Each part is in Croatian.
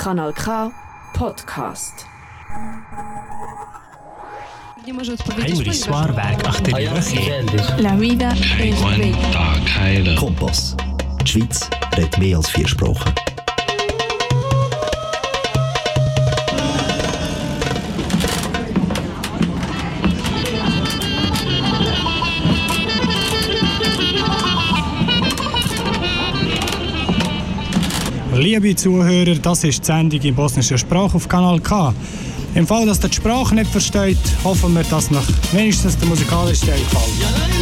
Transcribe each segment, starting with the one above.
Kanal K Podcast. Heinrich Swarberg achter die Röche. La vida es bella. Kompass. Die Schweiz redet mehr als vier Sprachen. Liebe Zuhörer, das ist die Sendung in bosnischer Sprache auf Kanal K. Im Fall, dass ihr die Sprache nicht versteht, hoffen wir, dass noch wenigstens der musikalische Teil gefällt.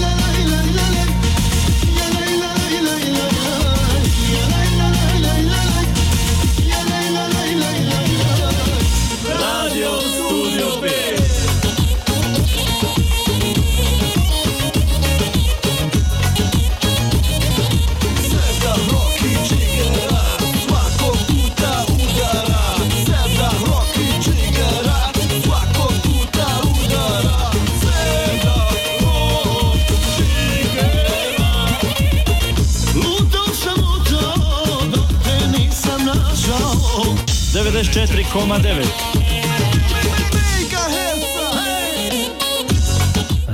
94,9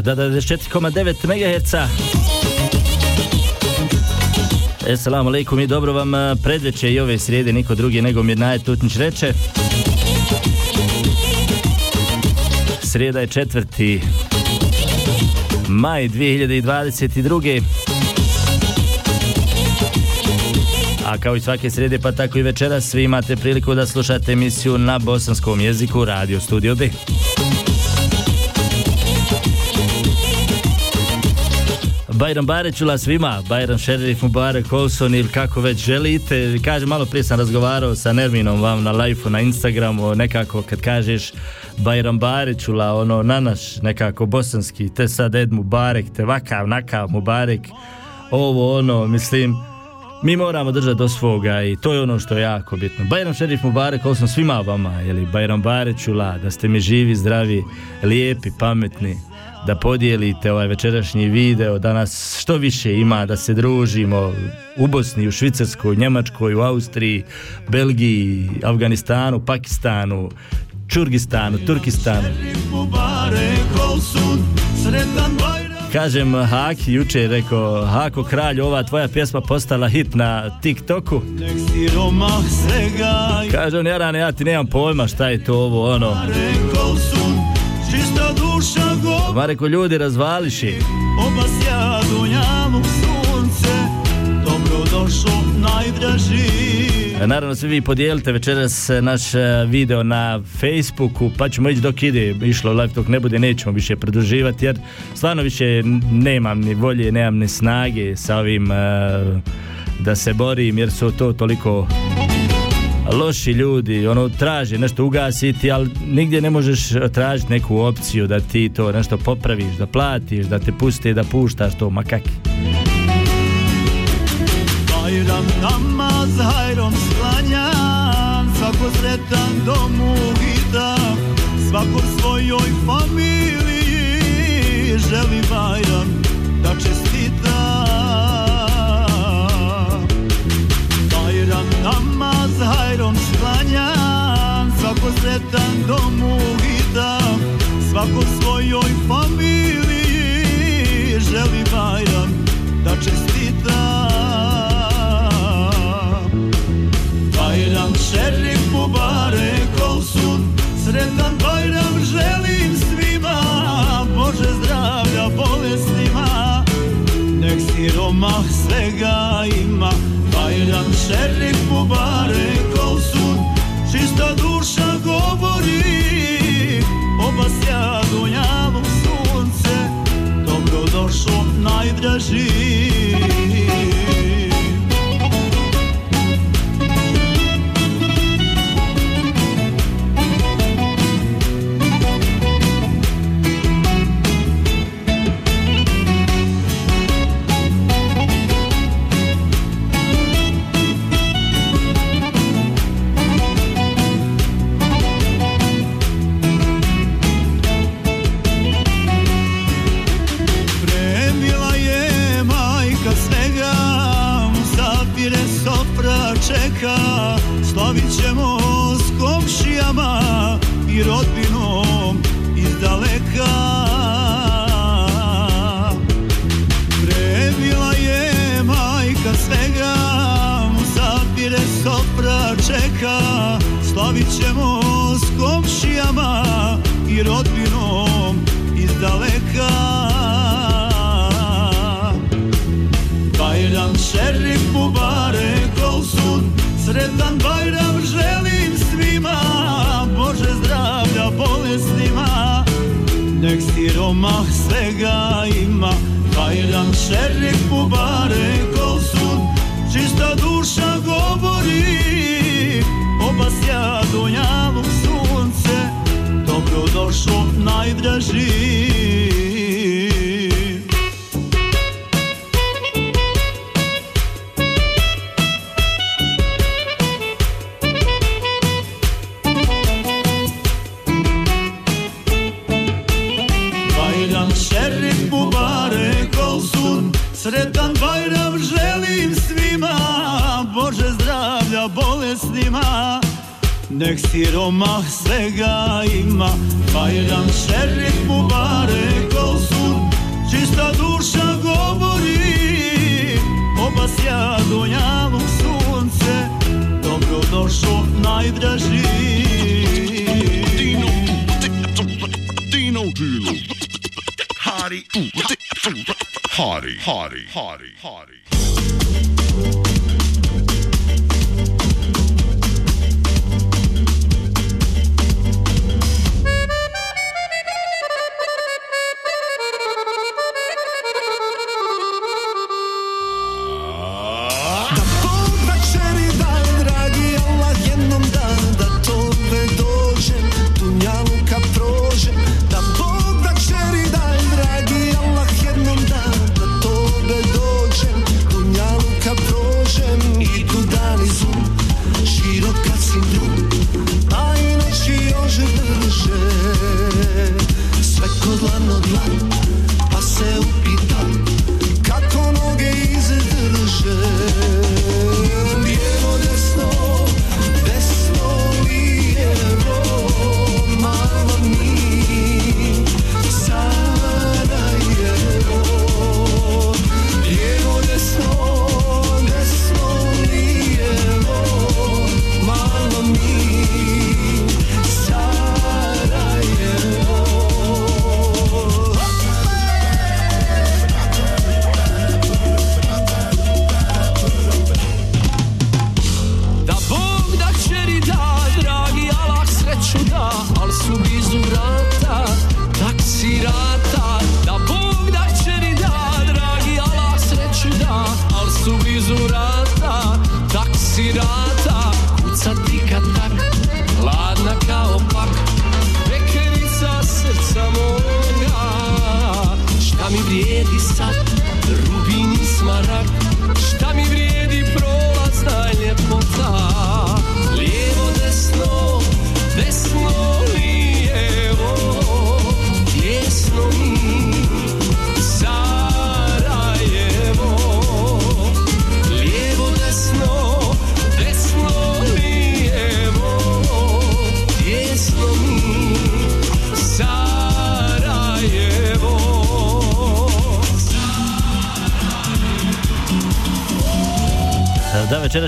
Da, da, 94,9 MHz. Assalamu alaikum i dobro vam eh, predveče i ove srijede niko drugi nego Mirnaje Tutnić reče. Srijeda je četvrti maj 2022. Kao i svake srijede pa tako i večeras svi imate priliku da slušate emisiju na bosanskom jeziku Radio Studio B. Bajram Barećula svima, Bajram Šerif Mubarek Olson ili kako već želite. Kažem, malo prije sam razgovarao sa Nerminom vam na live na Instagramu, nekako kad kažeš Bajram Barećula, ono na naš nekako bosanski, te sad Ed Mubarek, te vakav, nakav Mubarek, ovo ono, mislim, mi moramo držati do svoga i to je ono što je jako bitno. Bajram Šerif Mubarek, Olson svima vama, jeli Bajram Barećula, da ste mi živi, zdravi, lijepi, pametni, da podijelite ovaj večerašnji video, da nas što više ima, da se družimo u Bosni, u Švicarskoj, Njemačkoj, u Austriji, Belgiji, Afganistanu, Pakistanu, Čurgistanu, Turkistanu. Kažem Haki, juče je rekao, Hako kralj, ova tvoja pjesma postala hit na TikToku. Kaže on, Jarane, ja ti nemam pojma šta je to ovo, ono. Ma reko, ljudi, razvališi. Sunce Dobro došao najdraži Naravno, svi vi podijelite večeras e, naš e, video na Facebooku, pa ćemo ići dok ide, išlo live, dok ne bude, nećemo više produživati, jer stvarno više nemam ni volje, nemam ni snage sa ovim e, da se borim, jer su to toliko loši ljudi, ono, traže nešto ugasiti, ali nigdje ne možeš tražiti neku opciju da ti to nešto popraviš, da platiš, da te puste, da puštaš to, makaki. Namaz hajrom sklanjan Svako sretan domu Svako svojoj familiji Želi Bajram da čestita. Bajram namaz hajrom sklanjan Svako sretan domu gita Svako svojoj familiji Želi Bajram da čestita Sretan Bajram želim svima Bože zdravlja bolesnima Nek siromah svega ima Bajram šerif Mubarek Olsun Čista duša govori. Obasja dunjalu sunce Dobro došao najdraži svega ima. Bajram šerif Mubarek Olsun Čista duša govori. Obasja dunjalu sunce Dobrodošlo najdraži siromah svega ima Bajram šerif Mubarek olsun Čista duša govori Obasja dunjalu sunce Dobrodošlo najdraži Dino Dino. Hardy. Hardy. Hardy. Hardy. Hardy.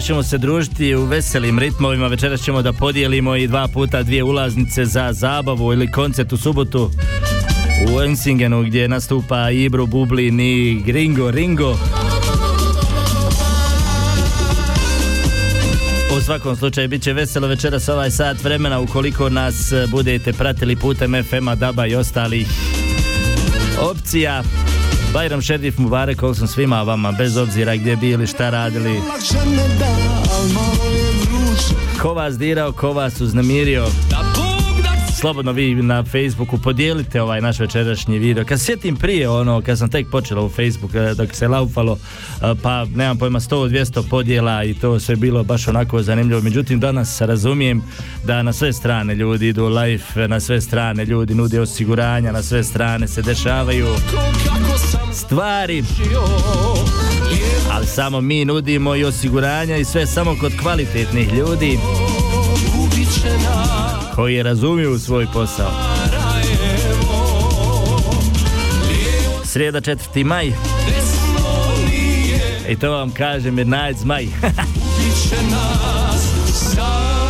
Ćemo se družiti u veselim ritmovima, večeras ćemo da podijelimo i dva puta dvije ulaznice za zabavu ili koncert u subotu u Ensingenu gdje nastupa Ibro, Bublin i Gringo, Ringo. U svakom slučaju bit će veselo večeras ovaj sat vremena ukoliko nas budete pratili putem FM-a, Daba i ostalih opcija. Bajram Šerif Mubarek, sam svima vama, bez obzira gdje bili, šta radili. Ko vas dirao, ko vas uznemirio. Da Slobodno vi na Facebooku podijelite ovaj naš večerašnji video. Kad sjetim prije ono, kad sam tek počela u Facebook, eh, dok se laufalo, eh, pa nemam pojma 100-200 podjela i to sve bilo baš onako zanimljivo. Međutim, danas razumijem da na sve strane ljudi idu live, na sve strane ljudi nude osiguranja, na sve strane se dešavaju stvari, Ali samo mi nudimo i osiguranja i sve samo kod kvalitetnih ljudi koji razumiju svoj posao. Srijeda 4. maj. I to vam kaže Mirnajec maj. Ja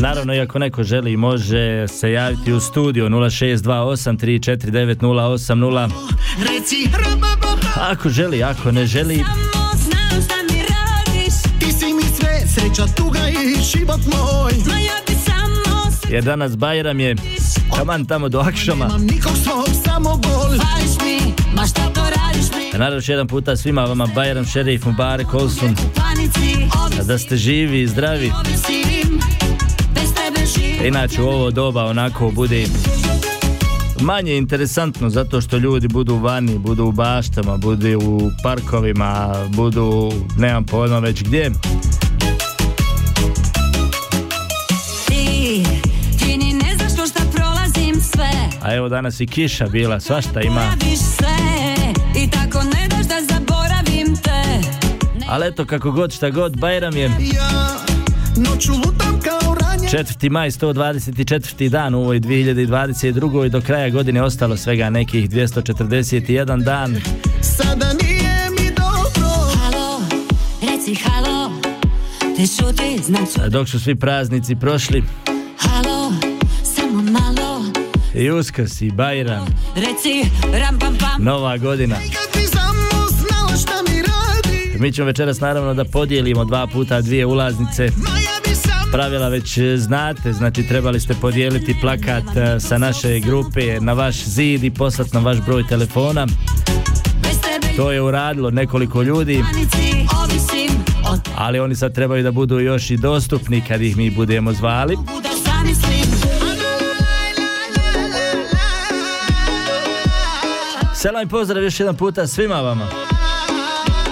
Naravno, i ako neko želi, može se javiti u studio 0628 349 080. Reci rabababa Ako želi, ako ne želi, sreća, tuga i život moj. Jer danas Bajram je taman tamo do Akšama. Nemam nikog svog, samo bol Pališ mi, ma šta to radiš mi? Naravno, još jedan puta svima vama Bajram, Šerif, Mubarek, Olsun, da ste živi i zdravi. Inače u ovo doba onako bude manje interesantno zato što ljudi budu vani, budu u baštama, budu u parkovima, budu, nemam pojma već gdje. Ti, ti ni ne znaš kroz šta prolazim sve A evo danas i kiša bila, svašta ima. Sve i tako ne daš da zaboravim te Ali eto kako god šta god, Bajram je Ja, noću lutam kao 4. maj, 124. dan u ovoj 2022. do kraja godine ostalo svega nekih 241 dan. Sada nije mi dobro Halo, reci halo Ti šuti, znam ću Dok su svi praznici prošli, Halo, samo malo i Uskrs i Bajram, Reci ram pam pam Nova godina. Kad bi samo znala šta mi radi Mi ćemo večeras naravno da podijelimo dva puta dvije ulaznice. Pravila već znate, znači trebali ste podijeliti plakat e, sa naše grupe na vaš zid i poslati na vaš broj telefona. To je uradilo nekoliko ljudi, ali oni sad trebaju da budu još i dostupni kad ih mi budemo zvali. Selam i pozdrav još jedan puta svima vama.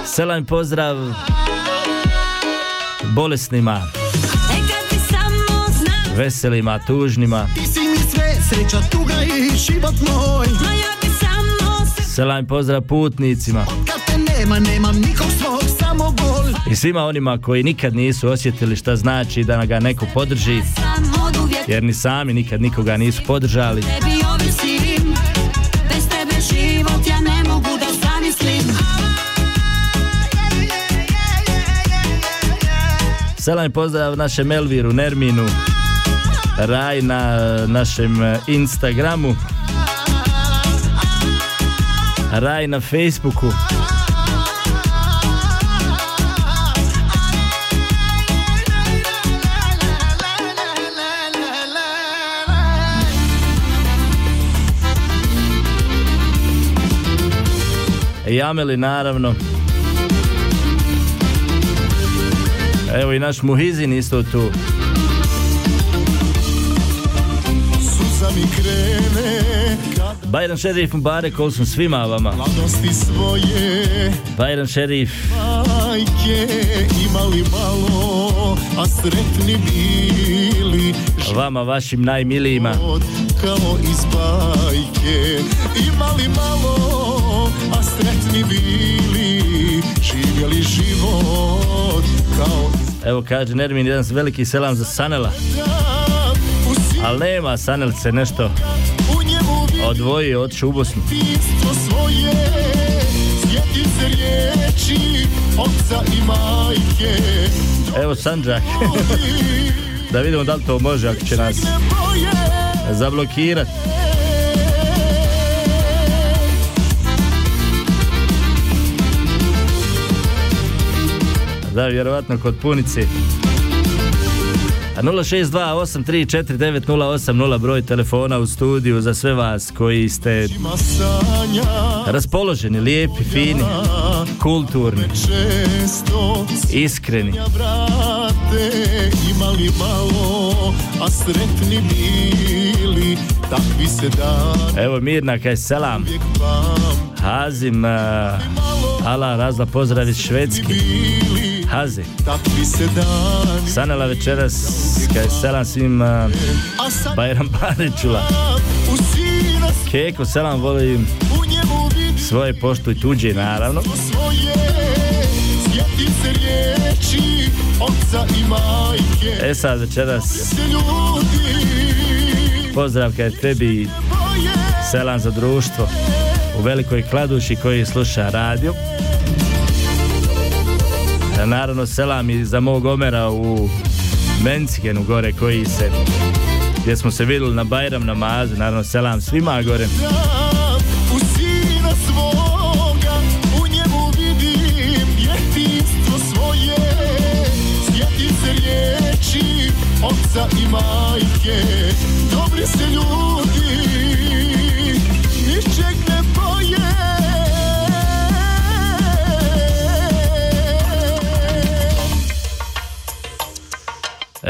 Selam i pozdrav bolesnima, veselima, tužnima. Ti si mi sve, sreća, tuga i život moj. Ma ja bi samo se Selam pozdrav putnicima. Kad te nema, nemam nikog svog, samo bol. I svima onima koji nikad nisu osjetili šta znači da ga neko podrži, jer ni sami nikad nikoga nisu podržali. Tebi ovisim. Bez tebe život ja ne mogu da zamislim. Selam i pozdrav našem Elviru, Nerminu, Raj na našem e, Instagramu, Raj na Facebooku. I Ameli naravno. Evo i naš Muhizin isto tu. Mi krene kad Bajram Šerif Mubarek, Olsun svima vama. mladosti svoje Bajram Šerif, majke imali malo, a sretni bili vama vašim najmilijima. kao iz bajke. Imali malo, a sretni bili živjeli život kao iz Evo kaže Nermin, jedan veliki selam za Sanela. Ali nema nešto u Bosnu. Svoje Sjetim se riječi Oca i majke Evo Sanđak, da vidimo da li to može ako će nas Ne boje zablokirat. da, vjerovatno kod punici. A 062-834-9080 broj telefona u studiju za sve vas koji ste raspoloženi, lijepi, fini, kulturni, iskreni. Imali malo A sretni bili Takvi se Evo Mirna kaj selam. Hazim, uh, ala razla pozdrav iz Švedski. Hazi. Sanela večeras kaj selam svim uh, Bajram sina Keko selam volim. svoje poštu i tuđe naravno. E sad večeras. Pozdrav kaj tebi. selam za društvo. U velikoj kladuši koji sluša radio. E, Naravno selam i za mog Omera u Mencigenu gore koji se gdje smo se vidjeli na Bajram namazu, naravno selam svima gore. Oca i majke Dobri se ljudi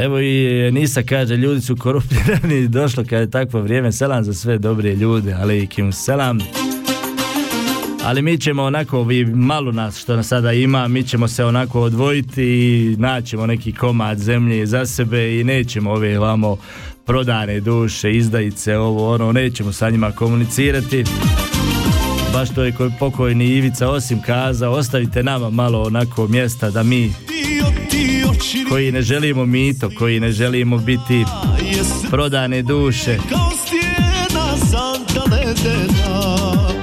Evo i Nisa kaže, ljudi su korumpirani, došlo kad je takvo vrijeme, selam za sve dobre ljude, ali i kim selam. Ali mi ćemo onako, vi malo nas što nas sada ima, mi ćemo se onako odvojiti i naćemo neki komad zemlje za sebe i nećemo ove vamo prodane duše, izdajice, ovo ono, nećemo sa njima komunicirati. Baš to je pokojni Ivica Osim kazao, ostavite nama malo onako mjesta da mi koji ne želimo mito, koji ne želimo biti prodane duše. kao stijena Santa ledena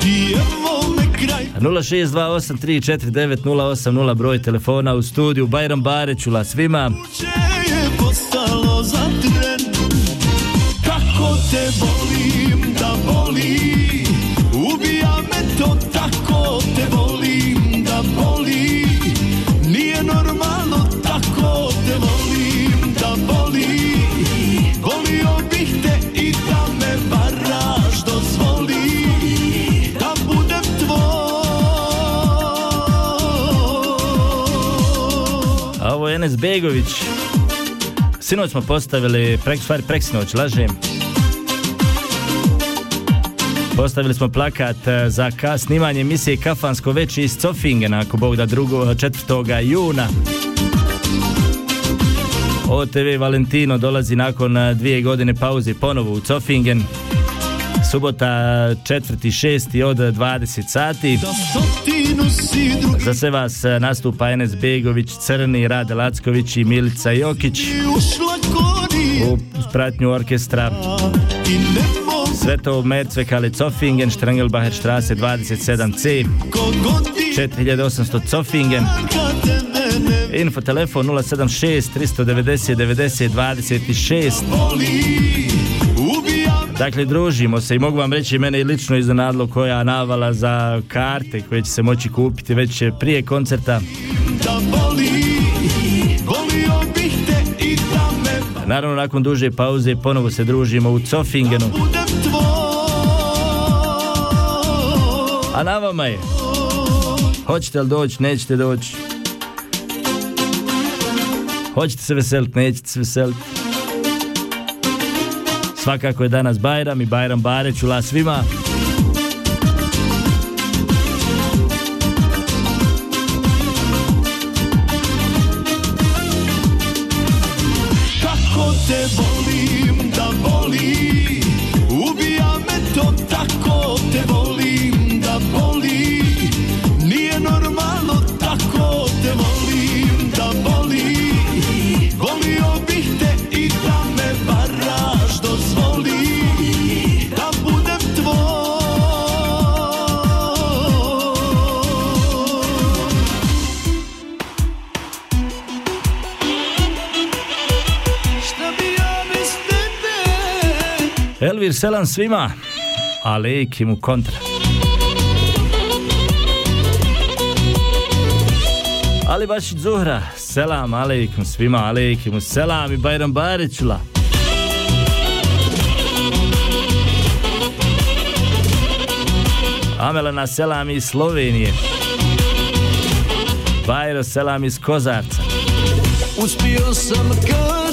I evo me kraj 06283498080 broj telefona u studiju Bajram Barećula svima. Begović. Sinoć smo postavili, prek, stvari preksinoć, lažem. Postavili smo plakat eh, za ka, snimanje emisije Kafansko veće iz Cofingena, ako Bog da drugo, 4. juna. OTV Valentino dolazi nakon eh, dvije godine pauze ponovo u Cofingen. Subota 4.6. od 20 sati. Za sve vas e, nastupa Enes Begović, Crni, Rade Lacković i Milica Jokić u pratnju orkestra Sveto Mercvekale Zofingen, Strengelbacher strasse 27C, goditi 4800 Zofingen, kad te mene info telefon 076 390 90 26. Dakle, družimo se i mogu vam reći mene i lično iznenadlo koja navala za karte koje će se moći kupiti već prije koncerta. da boli Volio bih te i da me Naravno, nakon duže pauze ponovo se družimo u tvoj A na vama je. Hoćete li doći, nećete doći. Hoćete se veseliti, nećete se veseliti. Svakako je danas Bajram i Bajram Barećula svima. Selam svima. Alejkim u kontra. Ali baš Zuhra, selam aleikum svima aleikum selam i Bajram Barićula. Amela na selam iz Slovenije. Bajro selam iz Kozarca. Uspio sam kažu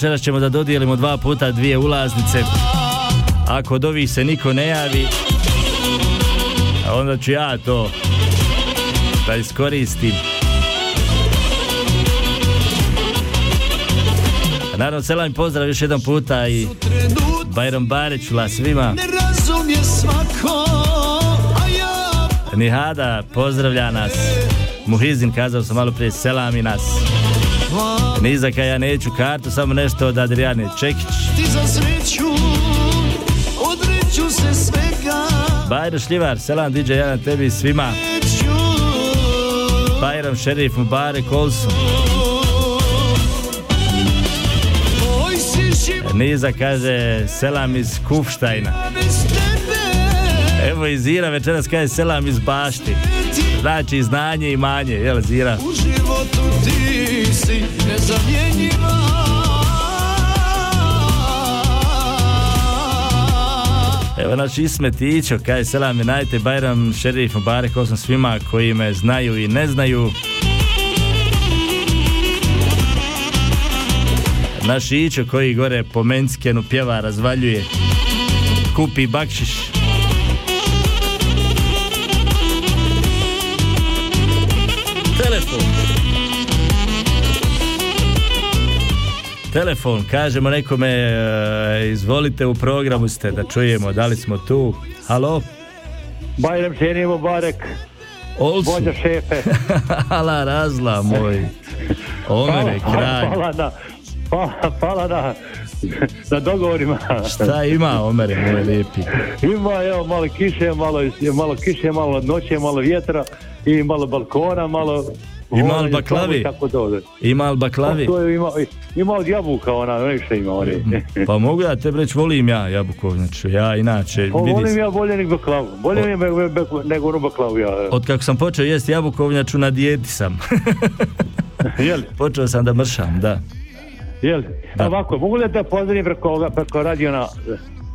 večeras ćemo da dodijelimo dva puta dvije ulaznice. Ako od ovih se niko ne javi, onda ću ja to da iskoristim. Naravno, selam i pozdrav još jedan puta i Bajram Barićula svima. Ne razumije svako A ja Nihada pozdravlja nas. Muhizin kazao sam malo prije selami nas. Nizaka ja neću kartu, samo nešto od Adriane Čekić. ti za sreću Odreću se svega Bajro Šljivar, selam DJ ja na tebi i svima. Bajram Šerif Mubarek život Niza kaže selam iz Kufštajna. Evo i Zira večeras kaže selam iz Bašti. Ti Znači znanje i manje, jel Zira? u životu ti si nezamjenjiva Evo naš Ismet Ićo, kaže selam i najte Bajram Šerif Mubarek Olson svima koji me znaju i ne znaju. Naš Ićo koji gore po Menckenu pjeva, razvaljuje. Kupi bakšiš. Telefon, kažemo nekome, e, izvolite u programu ste da čujemo, da li smo tu. Halo? Bajram Šeni Mubarek, Olsu. vođa šefe. Hvala razla moj. Omere, kralj. Hvala na, hvala, hvala na, na dogovorima. Šta ima Omere, moj lijepi? Ima evo malo kiše, malo, malo kiše, malo noće, malo vjetra i malo balkona, malo... I malo vođe, baklavi. Ima li baklavi? To je ima, ima od jabuka ona, ne što ima oni. Pa mogu ja te reći, volim ja jabukovnjaču. Ja inače, Pa volim ja bolje nego baklavu. Bolje mi je nego onu baklavu ja. od kako sam počeo jesti jabukovnjaču na dijeti sam. Jel? počeo sam da mršam, da. Jel? Da. Ovako, mogu li da te pozdravim preko, preko radio na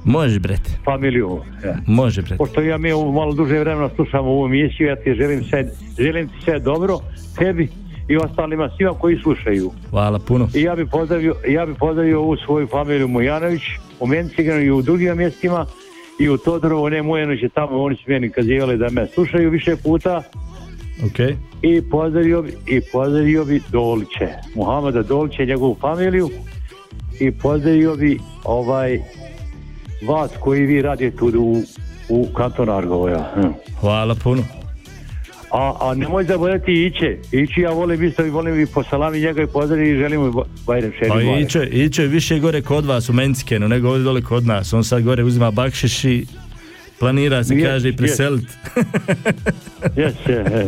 Može, brete. familiju? Ja. Može, brete. Pošto ja mi malo duže vremena slušam ovu emisiju, ja ti želim, sve, želim ti sve dobro, tebi i ostalima svima koji slušaju. Hvala puno. I ja bi pozdravio, ja bi pozdravio ovu svoju familiju Mujanović u Menciganu i u drugim mjestima i u Todorovu, ne Mujanović je tamo, oni su meni kazivali da me slušaju više puta Ok. i pozdravio bi, i pozdravio bi Doliće, Muhameda Doliće njegovu familiju i pozdravio bi ovaj vas koji vi radite tu u, u kantonu Argovoja. Hm. Hvala puno. A, a nemoj zaboraviti Iće. Ići ja volim isto i volim i po salami njega i pozdraviti i želim mu Bajrem. Pa. Iće, Iće više gore kod vas u Mencikenu nego ovdje dole kod nas. On sad gore uzima bakšiš i planira se Je, kaže i preseliti. Je, je.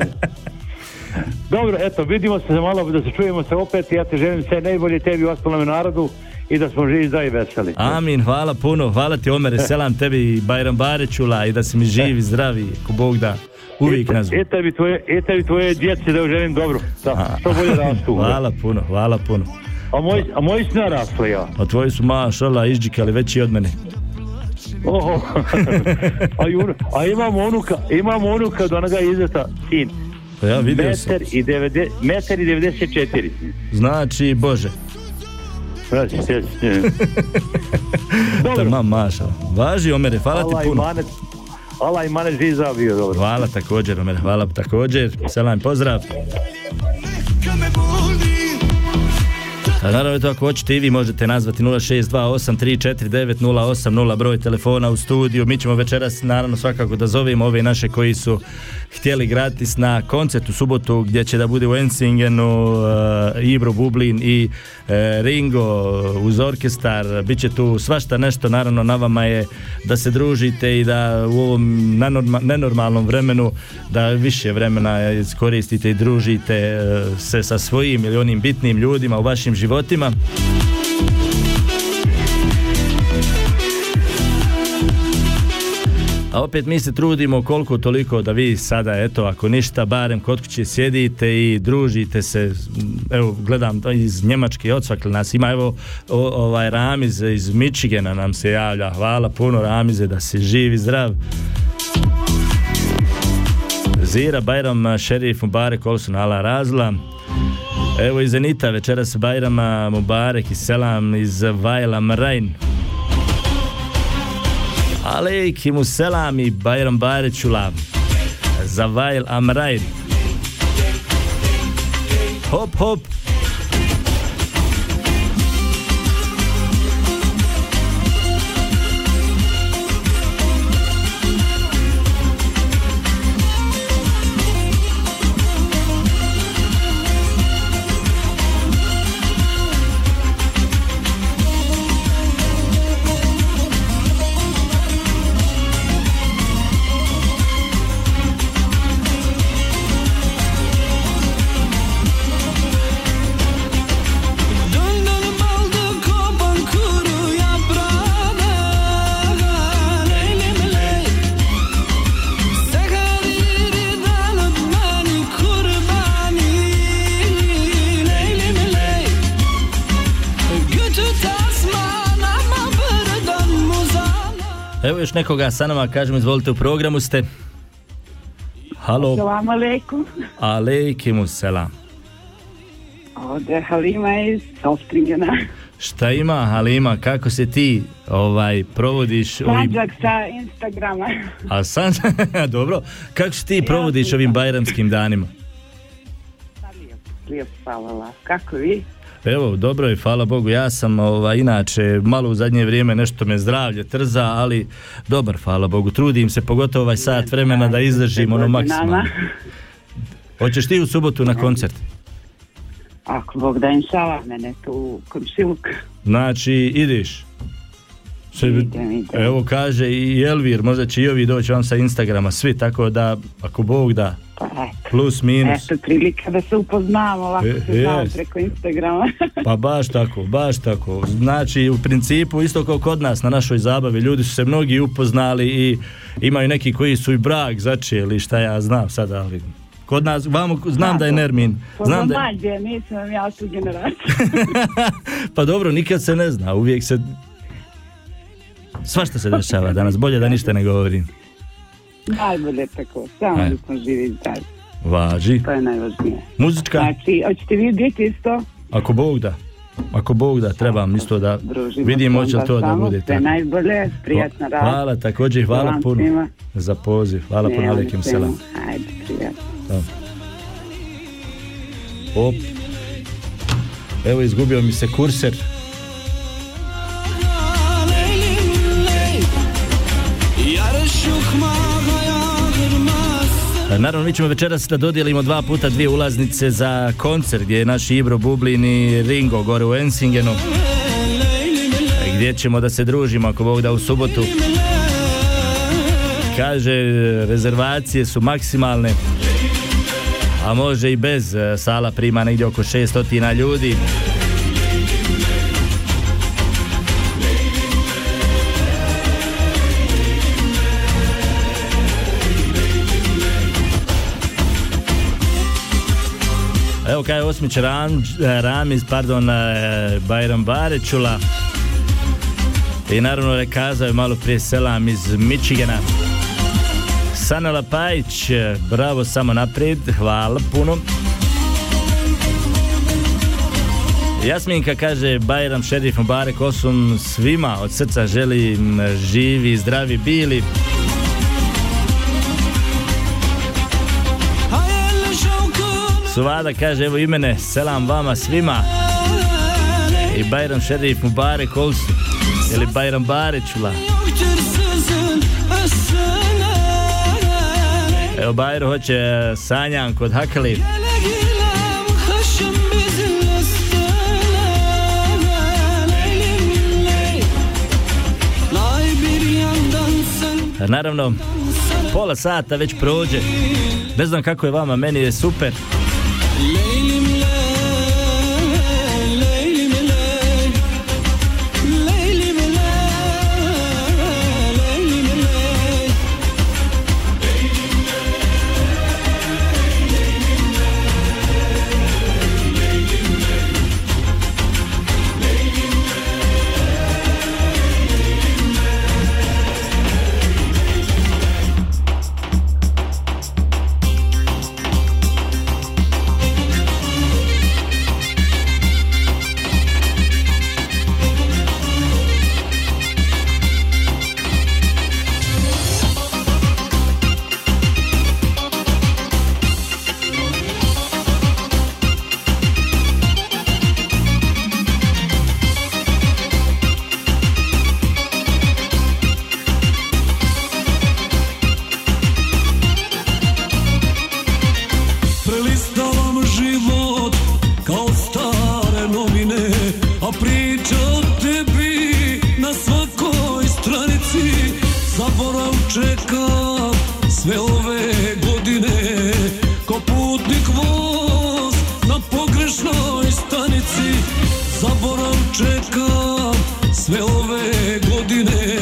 Dobro, eto, vidimo se za malo, da se čujemo se opet. Ja te želim sve najbolje tebi i ostalom narodu i da smo živi, zdravi i veseli. Amin, hvala puno. Hvala ti Omere, selam tebi i Bajram Barećula i da si mi živi, zdravi, ko Bog da. Uvijek nas. I tebi tvoje, tebi tvoje djeci da želim dobro. Da, što bolje rastu. Hvala puno, hvala puno. A moji, a moji su narasli, ja. A tvoji su mašala izđikali veći od mene. Oho. a, unu- a imamo unuka, imamo unuka od onoga izeta sin. Pa ja vidio sam. Metar i, 90, metar i 94. Znači, Bože. Sjeti, sjeti. Dobro, Tama maša. Važi, Omere, hvala Allah ti puno. Allah i manet živ zabio, dobro. Hvala također, Omer, hvala također. Selam, pozdrav. A naravno to ako hoćete i vi možete nazvati 0628349080 broj telefona u studiju. Mi ćemo večeras naravno svakako da zovemo ove naše koji su htjeli gratis na koncert u subotu gdje će da bude u Ensingenu uh, Ibro Bublin i uh, Ringo uz orkestar. Biće tu svašta nešto, naravno na vama je da se družite i da u ovom nenorma- nenormalnom vremenu da više vremena iskoristite i družite uh, se sa svojim ili onim bitnim ljudima u vašim životima. A opet mi se trudimo koliko toliko da vi sada, eto, ako ništa, barem kod kuće sjedite i družite se. Evo, gledam iz Njemačke, odsvakli nas ima, evo, o, ovaj Ramiz iz Michigana nam se javlja. Hvala puno Ramize, da si živ i zdrav. Zira, Bajram, Šerif, Mubarek, Olsun, Ala Razla. Evo iz Zenita, večeras Bajrama, Mubarek i Selam iz Vajla Mrajn. aleykimu selami bayram bari çulam. Zavayl amrayn. Hop hop. Nekoga sa nama, kažem, izvolite u programu ste. Halo, Salam alaikum. alejkimu selam. Ovdje je Halima iz Sostringena. Šta ima, Halima, kako se ti ovaj provodiš ovim... Mađak sa Instagrama. A sam, dobro, kako se ti provodiš ovim bajramskim danima? Lijep, hvala. Kako vi? Evo, dobro je, hvala Bogu, ja sam ovaj, inače malo u zadnje vrijeme nešto me zdravlje trza, ali dobar, hvala Bogu, trudim se, pogotovo ovaj sat vremena da izdržim ono maksimalno. Hoćeš ti u subotu na koncert? Ako Bog da inšala, mene tu komšiluk. Znači, ideš? Evo kaže i Elvir, možda će i ovi doći vam sa Instagrama, svi, tako da, ako Bog da, Pa plus, minus. Eto, prilika da se upoznamo, ovako E, se znamo jest. preko Instagrama. Pa baš tako, baš tako. Znači, u principu, isto kao kod nas na našoj zabavi, ljudi su se mnogi upoznali i imaju neki koji su i brak začeli, šta ja znam sada, ali kod nas, vamo, znam da je Nermin. Znam da je, nisam ja tu generaciju. pa dobro, nikad se ne zna, uvijek se... Svašta se dešava danas, bolje da ništa ne govorim. Najbolje tako, samo Ajde. da smo živi zdravi. Važi. To je najvažnije. Muzička, Znači, hoćete vi biti isto? ako Bog da. Ako Bog da, trebam isto da Družimo vidim hoće to da bude Sve tako. najbolje, prijatna rad. Hvala također, hvala Salam puno svima. za poziv. Hvala puno, svima. selam. Ajde, prijatno. Op. Evo izgubio mi se kurser. Naravno, mi ćemo večeras da dodijelimo dva puta dvije ulaznice za koncert gdje je naš Ibro Bublin i Ringo gore u Ensingenu. Gdje ćemo da se družimo ako Bog da u subotu. Kaže, rezervacije su maksimalne. A može i bez, e, sala prima negdje oko 600 ljudi. Evo kaj je osmić Ram, Ramiz, pardon, e, Bajram Barećula. I naravno je kazao je malo prije selam iz Michigana. Sanela Pajić, bravo samo naprijed, hvala puno. Jasminka kaže Bajram Šerif Mubarek Osum svima od srca želim živi, zdravi bili. Suvada kaže evo i mene, selam vama svima. I Bajram Šerif Mubarek Olsu. Ili Bajram Barečula. Evo Bajro hoće Sanjan kod Hakali. Naravno, pola sata već prođe. Ne znam kako je vama, meni je super. Ladies dyne.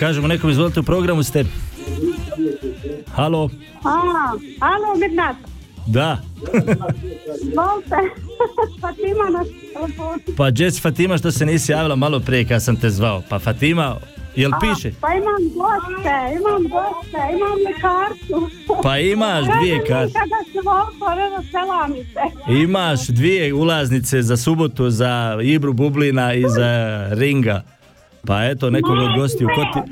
Kažemo nekom izvolite u programu ste. Halo, A, alo, Mirnat, da. Fatima na. Pa Jess Fatima što se nisi javila malo prije kad sam te zvao. Pa Fatima, jel piše? Pa imam goste, imam goste, imam li kartu. Pa imaš dvije karte. Imaš dvije ulaznice za subotu za Ibru Bublina i za Ringa. Pa eto, nekog od gostiju. Ko ti...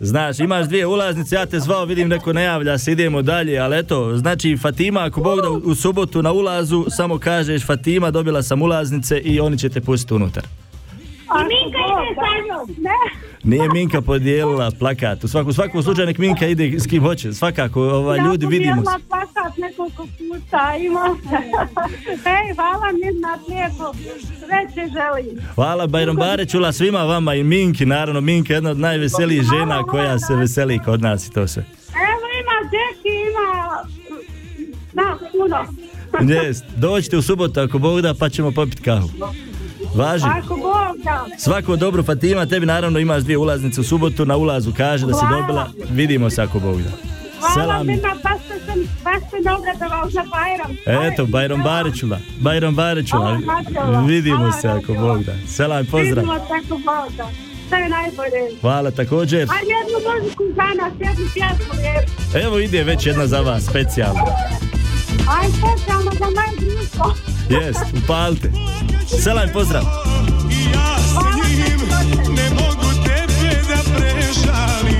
Znaš, imaš dvije ulaznice, ja te zvao, vidim neko ne javlja se, idemo dalje, ali eto, znači Fatima, ako Bog da u- subotu na ulazu, samo kažeš Fatima, dobila sam ulaznice i oni će te pustiti unutar. I Minka ide sa njom. Ne. Nije Minka podijelila plakat. U svakom, svakom slučaju nek Minka ide s kim hoće. Svakako, ovaj, ljudi, vidimo se. Ja plakat nekoliko puta ima. Ej, hvala mi na lijepo. Sve će želim. Hvala Bajrom Barečula svima vama i Minki, naravno Minka je jedna od najveselijih žena koja se veseli kod nas i to sve. Evo ima Džeki, ima... Na, puno. Yes, dođite u subotu ako Bog da pa ćemo popiti kahu. Važi. Ako Bog da. Svako dobro Fatima, tebi naravno imaš dvije ulaznice u subotu, na ulazu kaže da si Hvala. dobila. Vidimo se ako Bog da. Hvala Selam. mi na baš sam, baš sam obradovao za Bajram. Eto, Bajrom Barečula. Hvala, Mačula. Vidimo se ako. Bog da. Selam, pozdrav. Vidimo se ako Bog da. Sve je najbolje. Hvala također. A jednu muziku za nas, jednu pjesmu. Evo ide već jedna za vas, specijalna. Aj, specijalno za moje društvo. Jest, upalite. Selam, pozdrav. Ja s njim ne mogu tebe da prežalim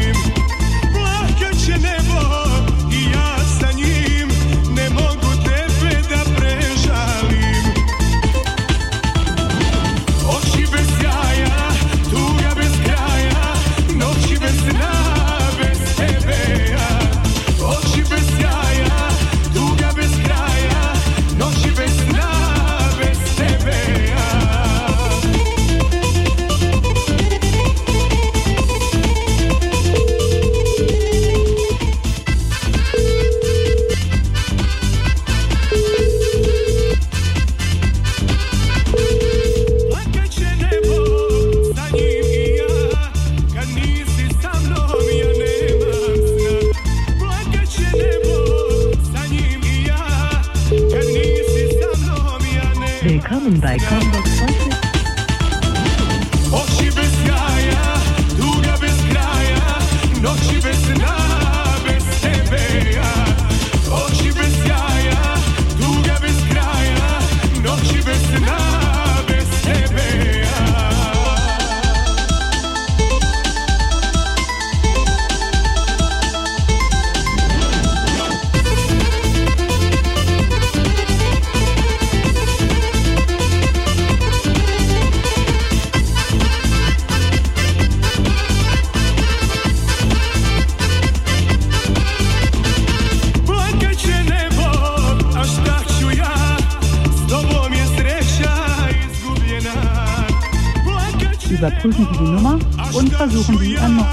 Überprüfen Sie die Nummer und versuchen Sie erneut.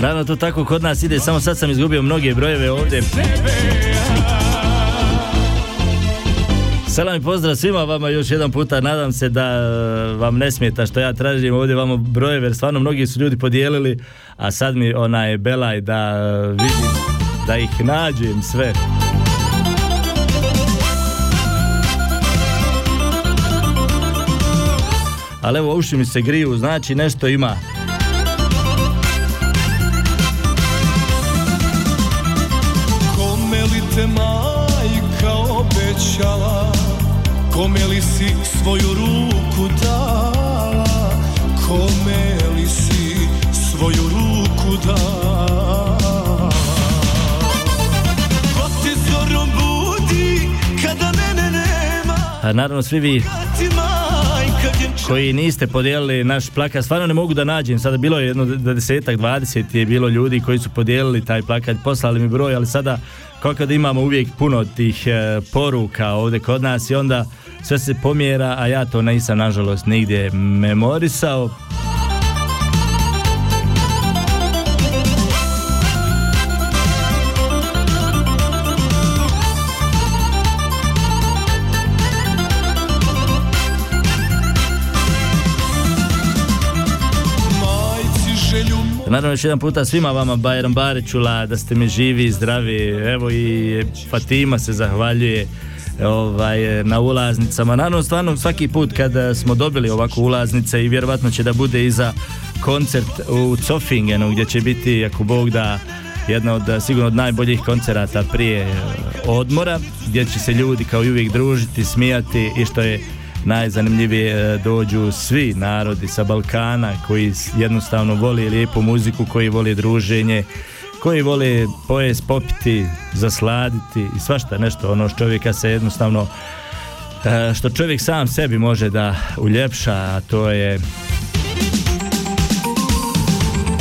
Rano to tako kod nas ide, samo sad sam izgubio mnoge brojeve ovdje. Selam i pozdrav svima vama još jedan puta, nadam se da e, vam ne smeta što ja tražim ovdje vama brojeve, jer stvarno mnogi su ljudi podijelili, a sad mi onaj belaj da e, vidim, da ih nađem sve. Ali evo uši mi se griju, znači nešto ima. Svoju ruku dala Kome li si svoju ruku dala? Ko te zorom budi kada mene nema? A naravno svi vi koji niste podijelili naš plakat, stvarno ne mogu da nađem, sada bilo je jedno desetak, dvadeset je bilo ljudi koji su podijelili taj plakat, poslali mi broj, ali sada kao kada imamo uvijek puno tih e, poruka ovdje kod nas i onda sve se pomjera, a ja to nisam nažalost nigdje memorisao. Naravno još jedan puta svima vama Bajram Barićula da ste mi živi i zdravi. Evo i Fatima se zahvaljuje ovaj, na ulaznicama. Naravno, stvarno svaki put kada smo dobili ovako ulaznice i vjerovatno će da bude i za koncert u Zofingenu gdje će biti, ako Bog da, jedna od sigurno od najboljih koncerata prije e, odmora gdje će se ljudi kao i uvijek družiti, smijati i što je najzanimljivije e, dođu svi narodi sa Balkana koji jednostavno voli lijepu muziku, koji voli druženje, koji vole pojest, popiti, zasladiti i svašta nešto ono što čovjeka se jednostavno e, što čovjek sam sebi može da uljepša, a to je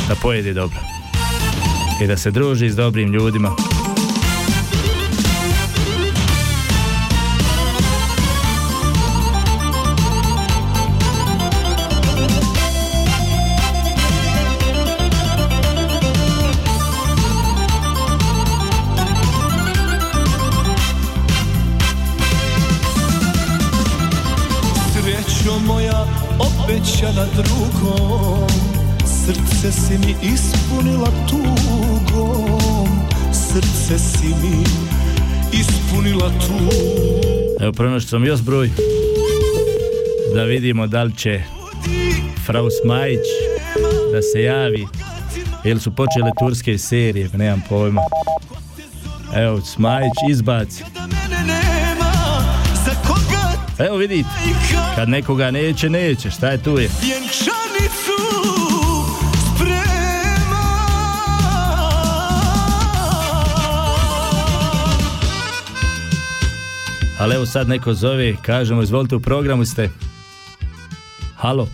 da pojedi dobro i da se druži s dobrim ljudima. Ispunila tugom Srce si mi ispunila tugom Evo pronašao sam još broj da vidimo da li će Frau Smajić da se javi ili su počele turske serije, nemam pojma. Evo, Smajić izbaci. Evo vidite, kad nekoga neće, neće, šta je tu je? Ali evo sad neko zove, kažemo, izvolite u programu ste. Halo,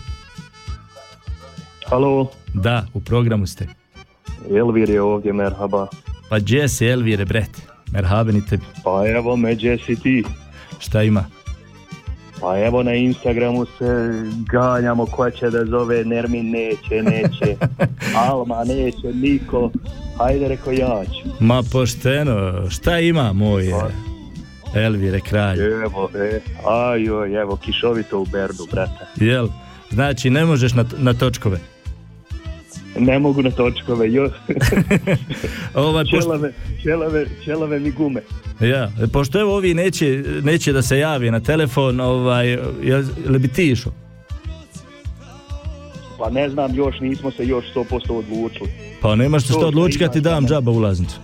Halo, da, u programu ste. Elvir je ovdje, merhaba. Pa gdje si Elvire, bret? Merhaben i tebi. Pa evo me, gdje si ti? Šta ima? Pa evo na Instagramu se ganjamo ko će da zove, Nermin neće, neće, Alma neće, niko. Hajde, reko ja ću. Ma pošteno, šta ima moj Elvire kralj? Evo, e, ajoj, evo, kišovito u Berdu, brate. Jel? Znači ne možeš na, na točkove. Ne mogu na točkove, jo. Ovaj, pošto, čelave, čelave, čelave mi gume. ja, pošto evo ovi neće, neće da se javi na telefon, ovaj, jel, jel bi ti išao? Pa ne znam, još nismo se još 100% odlučili. Pa nemaš se To što odlučiti kad ti dam džaba ulaznicu.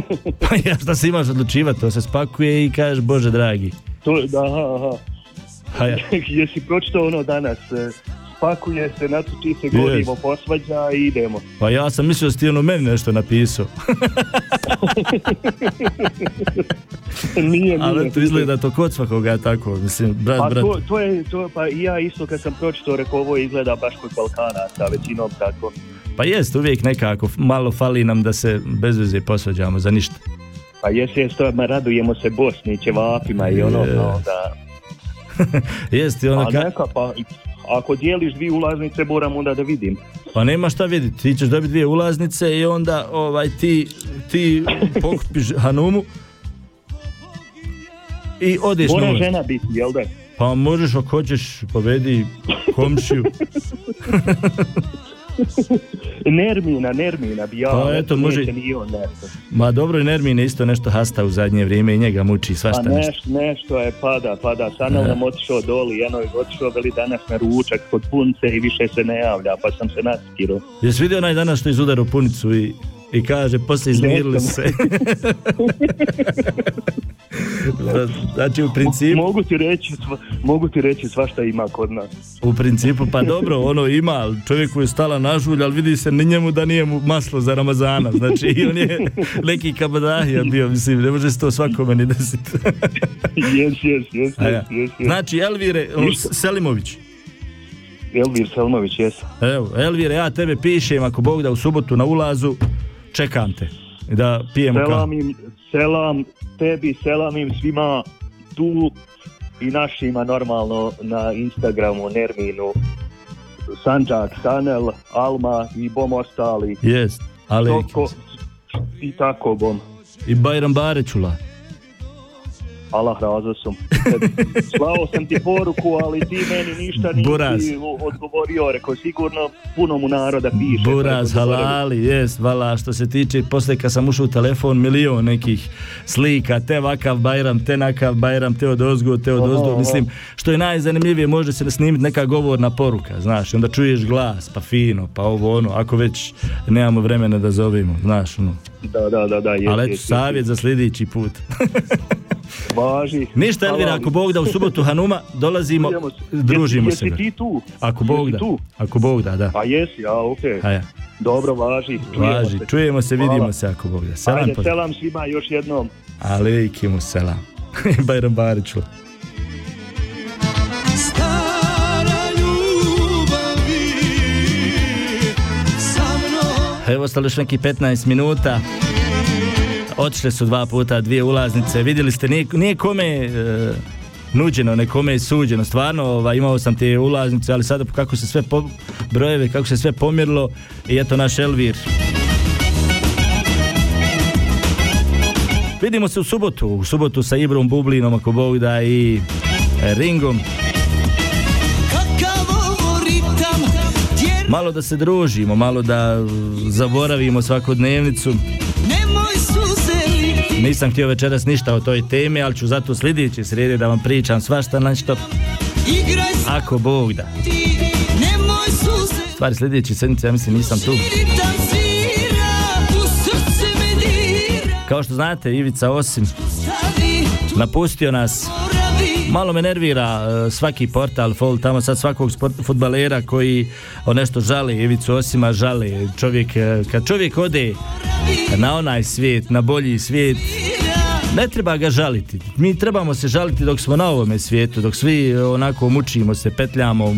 pa ja šta se imaš odlučivati, to se spakuje i kažeš Bože dragi. To, da, aha, aha. Ha, ja. Jesi pročitao ono danas? e, Spakuje se, natoči se gorivo, posvađa i idemo. Pa ja sam mislio da si ti ono meni nešto napisao. nije, Ali nije. to izgleda to kod svakoga tako, mislim, brat, Pa brat. to, to je, to, pa i ja isto kad sam pročitao, rekao ovo izgleda baš kod Balkana, sa većinom tako. Pa jest, uvijek nekako, malo fali nam da se bez veze posvađamo za ništa. Pa jesi, jesi to, ma radujemo se Bosni, ćevapima i ono, no, da. Jest i ono A ka- neka, pa ako dijeliš dvije ulaznice, moram onda da vidim. Pa nema šta vidjeti, ti ćeš dobiti dvije ulaznice i onda ovaj ti, ti pokupiš Hanumu i odeš Mora žena biti, jel da? Pa možeš ako hoćeš povedi komšiju. Nermina, Nermina bi ja, Pa eto, može- ni on nešto. Ma dobro i Nermin je isto nešto hasta u zadnje vrijeme i njega muči Pa svašta nešto. nešto, nešto je, pada, pada. Sanel nam otišao doli, jedno je otišao veli danas na ručak kod punce i više se ne javlja, pa sam se naskirao. Jesi vidio onaj danas što je izudaro punicu i, i kaže poslije izmirili se. Znači u principu, Mogu ti reći, mogu ti reći svašta ima kod nas. u principu pa dobro ono ima ali čovjeku je stala na žulj ali vidi se ni njemu da nije mu maslo za Ramazana znači i on je neki kabadahija bio mislim ne može se to svakome ni desiti Jes, jes, jes, jes, znači Elvire. Selimović Elvir Selmović, jes. Evo, Elvire, ja tebe pišem, ako Bog da u subotu na ulazu, čekam te. Da pijemo Selam im, selam tebi, selam im svima tu i našima normalno na Instagramu, Nerminu, Sanđak, Sanel, Alma i bom ostali. Jest, ali Toko, I tako bom. i Bajram Barećula. Allah razom. Slao sam ti poruku, ali ti meni ništa nisi Buraz. odgovorio. Rekao, sigurno puno mu naroda piše. Buraz, halali, jest, vala, što se tiče, poslije kad sam ušao u telefon, milion nekih slika, te vakav Bajram, te nakav Bajram, te od ozgo, te od ozgo, mislim, što je najzanimljivije, može se snimiti neka govorna poruka, znaš, onda čuješ glas, pa fino, pa ovo ono, ako već nemamo vremena da zovemo, znaš, ono. Da, da, da, da. jest, Ali eto, savjet za sljedeći put. Važi. Ništa, Elvira, Hvala. ako Bog da u subotu Hanuma, dolazimo, družimo Jesi- se. Jesi ti tu? Ako Bog Jesi da, tu? ako Bog da, da. A jesi, a okej. A ja. Dobro, važi. Čujemo Važi, se. čujemo se, Hvala. vidimo se ako Bog da. Selam, Ajde, selam svima još jednom. Alejkimu selam. Bajram Bariću. Evo ostalo još neki 15 minuta. Otišle su dva puta dvije ulaznice. Vidjeli ste, nije, nije kome e, nuđeno, nekome je suđeno. Stvarno, ovaj, imao sam te ulaznice, ali sada kako se sve po, brojeve, kako se sve pomirilo i eto naš Elvir. Vidimo se u subotu, u subotu sa Ibrom Bublinom, ako Bog da, i Ringom. Malo da se družimo, malo da zaboravimo svakodnevnicu. Nisam htio večeras ništa o toj temi, ali ću zato sljedeće srijede da vam pričam svašta Igraj se ako Bog da. Stvari sljedeći sedmice, ja mislim nisam tu. Kao što znate, Ivica Osim napustio nas. Malo me nervira e, svaki portal, fol, tamo sad svakog futbalera koji o nešto žali, Ivicu Osima žali. Čovjek, e, kad čovjek ode na onaj svijet, na bolji svijet, ne treba ga žaliti. Mi trebamo se žaliti dok smo na ovome svijetu, dok svi e, onako mučimo se, petljamo,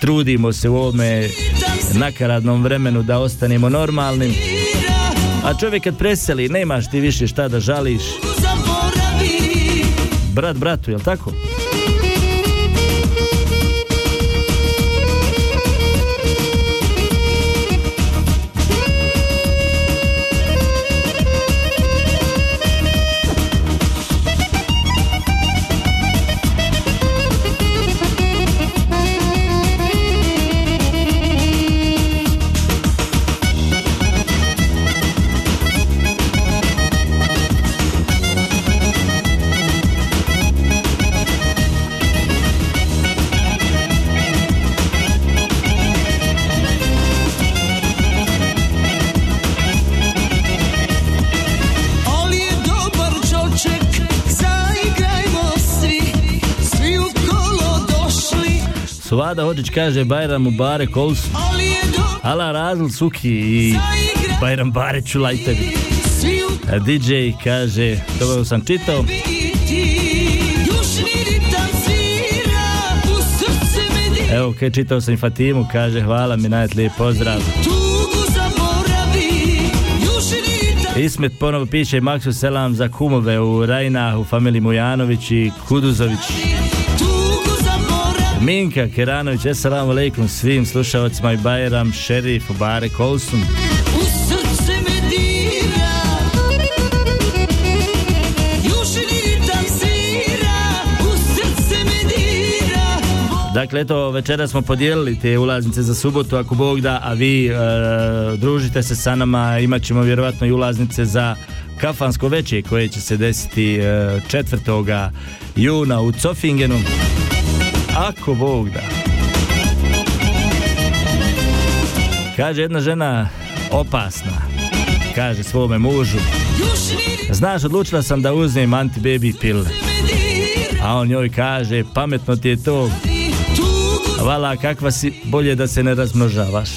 trudimo se u ovome nakaradnom vremenu da ostanemo normalnim. A čovjek kad preseli, nemaš ti više šta da žališ. Brat bratu, jel tako? Suvada Hođić kaže Bajram je dobar Ala Razl Suki i Bajram. Svi u A DJ kaže, to sam čitao, evo kaj čitao sam Fatimu, kaže hvala mi najt lijep pozdrav. Ismet ponovo piše Maksu Selam za kumove u Rajna, u familiji Mujanović i Kuduzović. Minka Keranović, assalamu alaikum svim slušalcima i Bajram, Šerif, Bare Kolsum. Dakle, eto, večera smo podijelili te ulaznice za subotu, ako Bog da, a vi e, družite se sa nama, imat ćemo vjerovatno i ulaznice za kafansko veće koje će se desiti e, 4. juna u Cofingenu. Ako Bog da. Kaže jedna žena opasna, kaže svome mužu, znaš, odlučila sam da uzmem anti-baby pil. A on njoj kaže, pametno ti je to, Vala, kakva si, bolje da se ne razmnožavaš.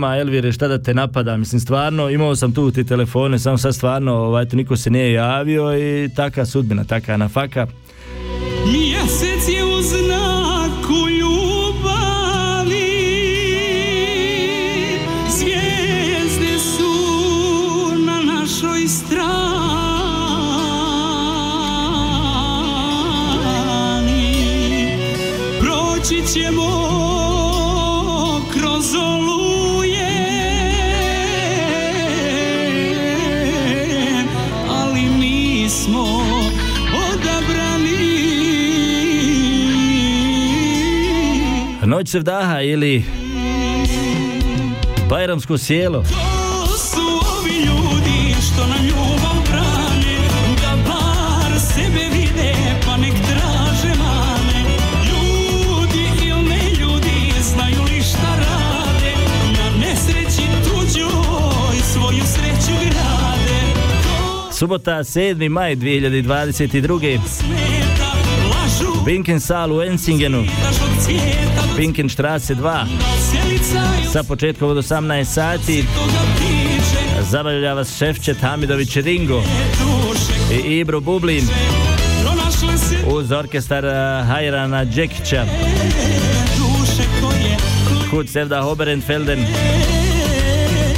Nema Elvire šta da te napada, mislim stvarno imao sam tu ti telefone, samo sad stvarno ovaj, niko se nije javio i taka sudbina, taka nafaka. Noć se vdaha ili Bajramsko sjelo. To su ovi ljudi što nam ljubav brane Da bar sebe vide pa nek traže mane Ljudi ili ne ljudi znaju li šta rade Na nesreći tuđoj svoju sreću grade Subota 7. maj 2022. Smeta, lažu, Binken sal u Ensingenu. Binken štrase 2. Sjelica Sa početkom od 18 sati zabavlja vas šefčet Hamidović Ringo i Ibro Bublin uz orkestar eh, Hajrana Džekića. Kut Sevda Hoberenfelden.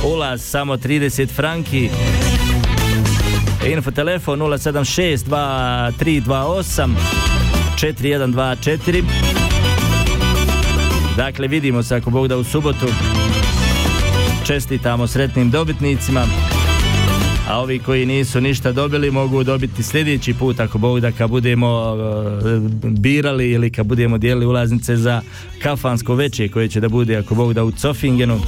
Ulaz samo 30 franki. Info telefon 076 2328 4124 Dakle, vidimo se ako Bog da u subotu. Čestitamo sretnim dobitnicima. A ovi koji nisu ništa dobili mogu dobiti sljedeći put ako Bog da kad budemo e, birali ili kad budemo dijelili ulaznice za kafansko veće koje će da bude ako Bog da u Cofingenu.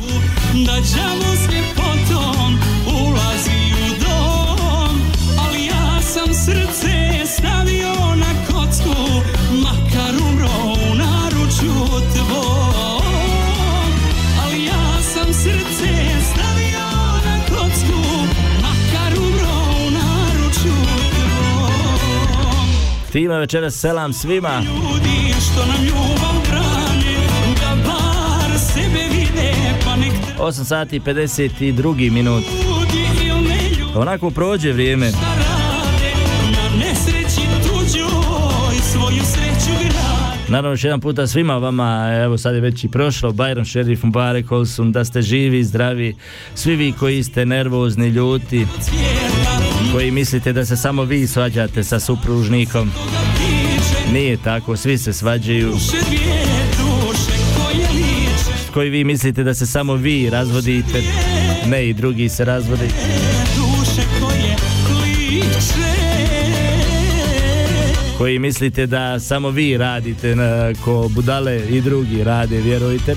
Time večeras selam svima. Ljudi što nam ljubav brane Da bar sebe vide pa nek 8 sati i 52 minut. Onako prođe vrijeme. Naravno još jedan puta svima vama, evo sad je već i prošlo, Bajram Šerif Mubarek Olsun, da ste živi, zdravi, svi vi koji ste nervozni, ljuti, koji mislite da se samo vi svađate sa supružnikom. Nije tako, svi se svađaju. Koji vi mislite da se samo vi razvodite, ne i drugi se kliče Koji mislite da samo vi radite na, ko budale i drugi rade, vjerujte.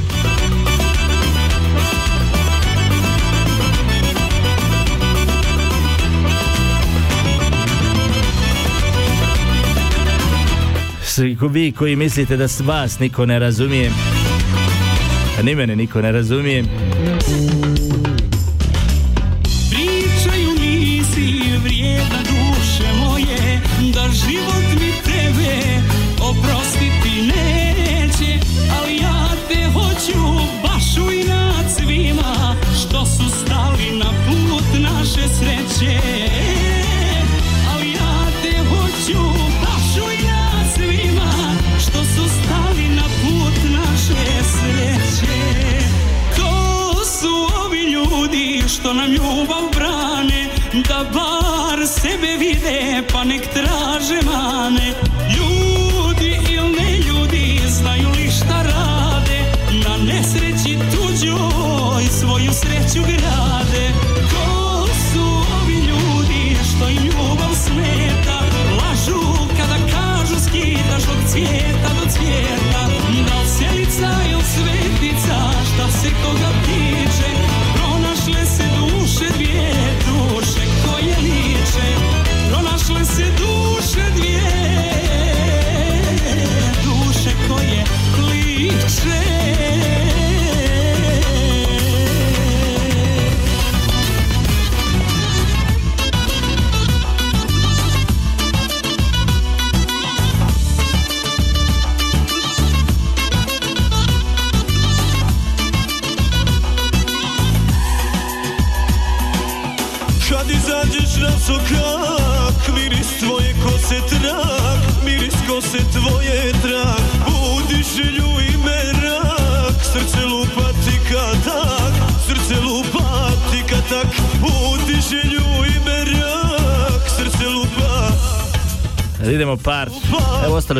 Vi koji mislite da vas niko ne razumije, a ni mene niko ne razumije,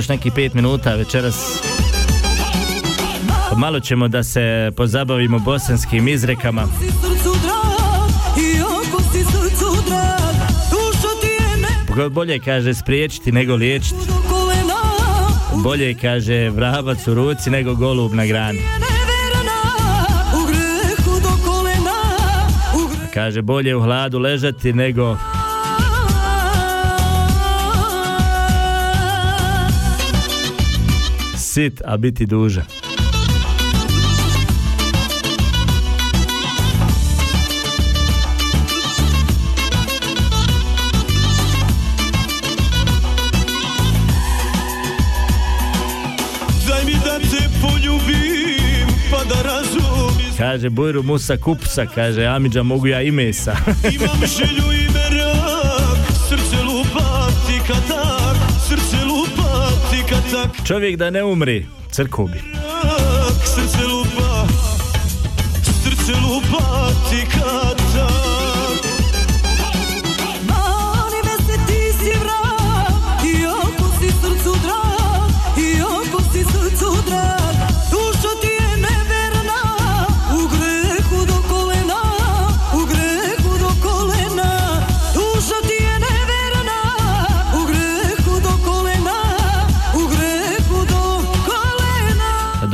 nekih pet minuta večeras. Malo ćemo da se pozabavimo bosanskim izrekama. Bolje kaže spriječiti nego liječiti. Bolje kaže vrabac u ruci nego golub na grani. Kaže bolje u hladu ležati nego sit, a biti poljubim Pa Kaže Bujru Musa Kupsa, kaže Amidža mogu ja i mesa. Imam želju Čovjek da ne umri, crkvu bi.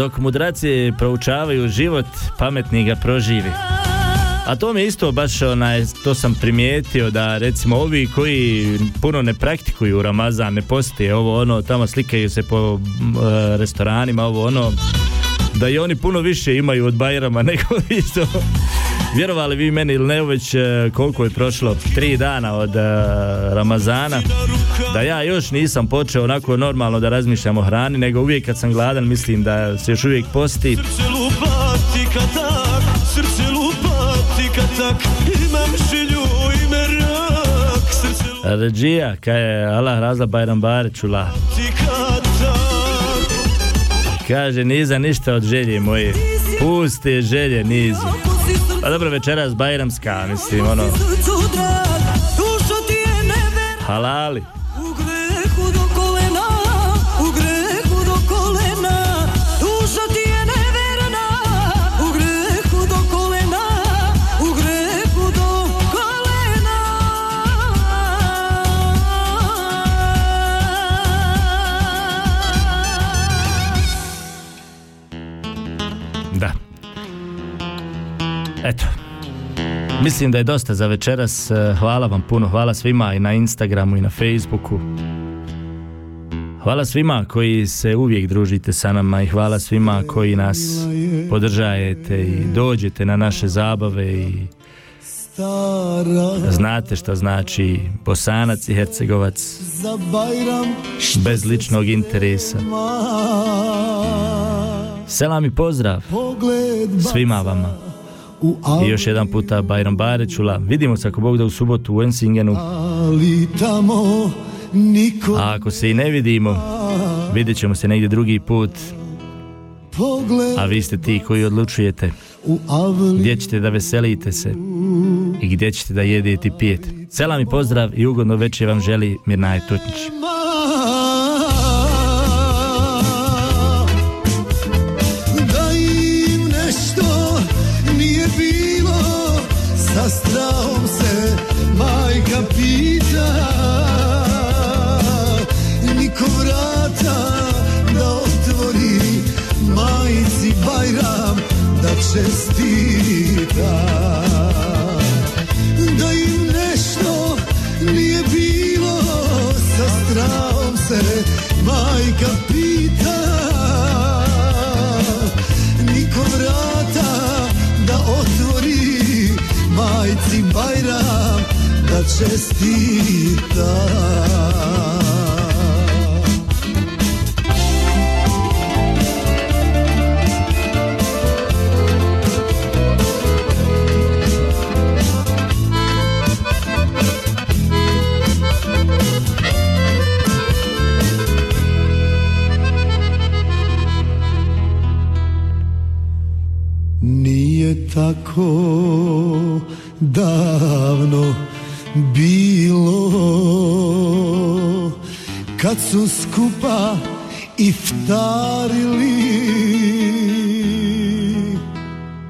Dok mudraci proučavaju život, pametni ga proživi. A to mi je isto baš onaj, to sam primijetio da recimo ovi koji puno ne praktikuju Ramazan, ne postoje ovo ono, tamo slikaju se po e, restoranima, ovo ono, da i oni puno više imaju od Bajrama nego isto. Vjerovali vi meni ili ne, već e, koliko je prošlo, tri dana od e, Ramazana, da ja još nisam počeo onako normalno da razmišljam o hrani, nego uvijek kad sam gladan mislim da se još uvijek posti. Ređija, kaj je Allah razla Bajram Barićula. Kaže, niza ništa od želje moje. Puste želje nizu. Pa dobro, večeras Bajramska, mislim, ono, halali. Mislim da je dosta za večeras. E, Hvala vam puno. Hvala svima i na Instagramu i na Facebooku. Hvala svima koji se uvijek družite sa nama i hvala svima koji nas podržajete i dođete na naše zabave i znate šta znači Bosanac i Hercegovac bez ličnog interesa. Selam i pozdrav svima vama. U I još jedan puta Bajram Barećula. Vidimo se ako Bog da u subotu u Ensingenu. Ali tamo niko A ako se i ne vidimo, vidjet ćemo se negdje drugi put. A vi ste ti koji odlučujete gdje ćete da veselite se i gdje ćete da jedete i pijete. Selam i pozdrav i ugodno večer vam želi Mirnaje Tutnić. Da iftarili.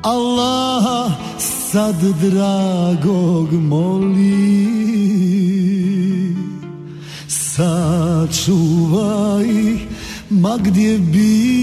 Allah sad dragog moli. Sačuvaj ma gdje bili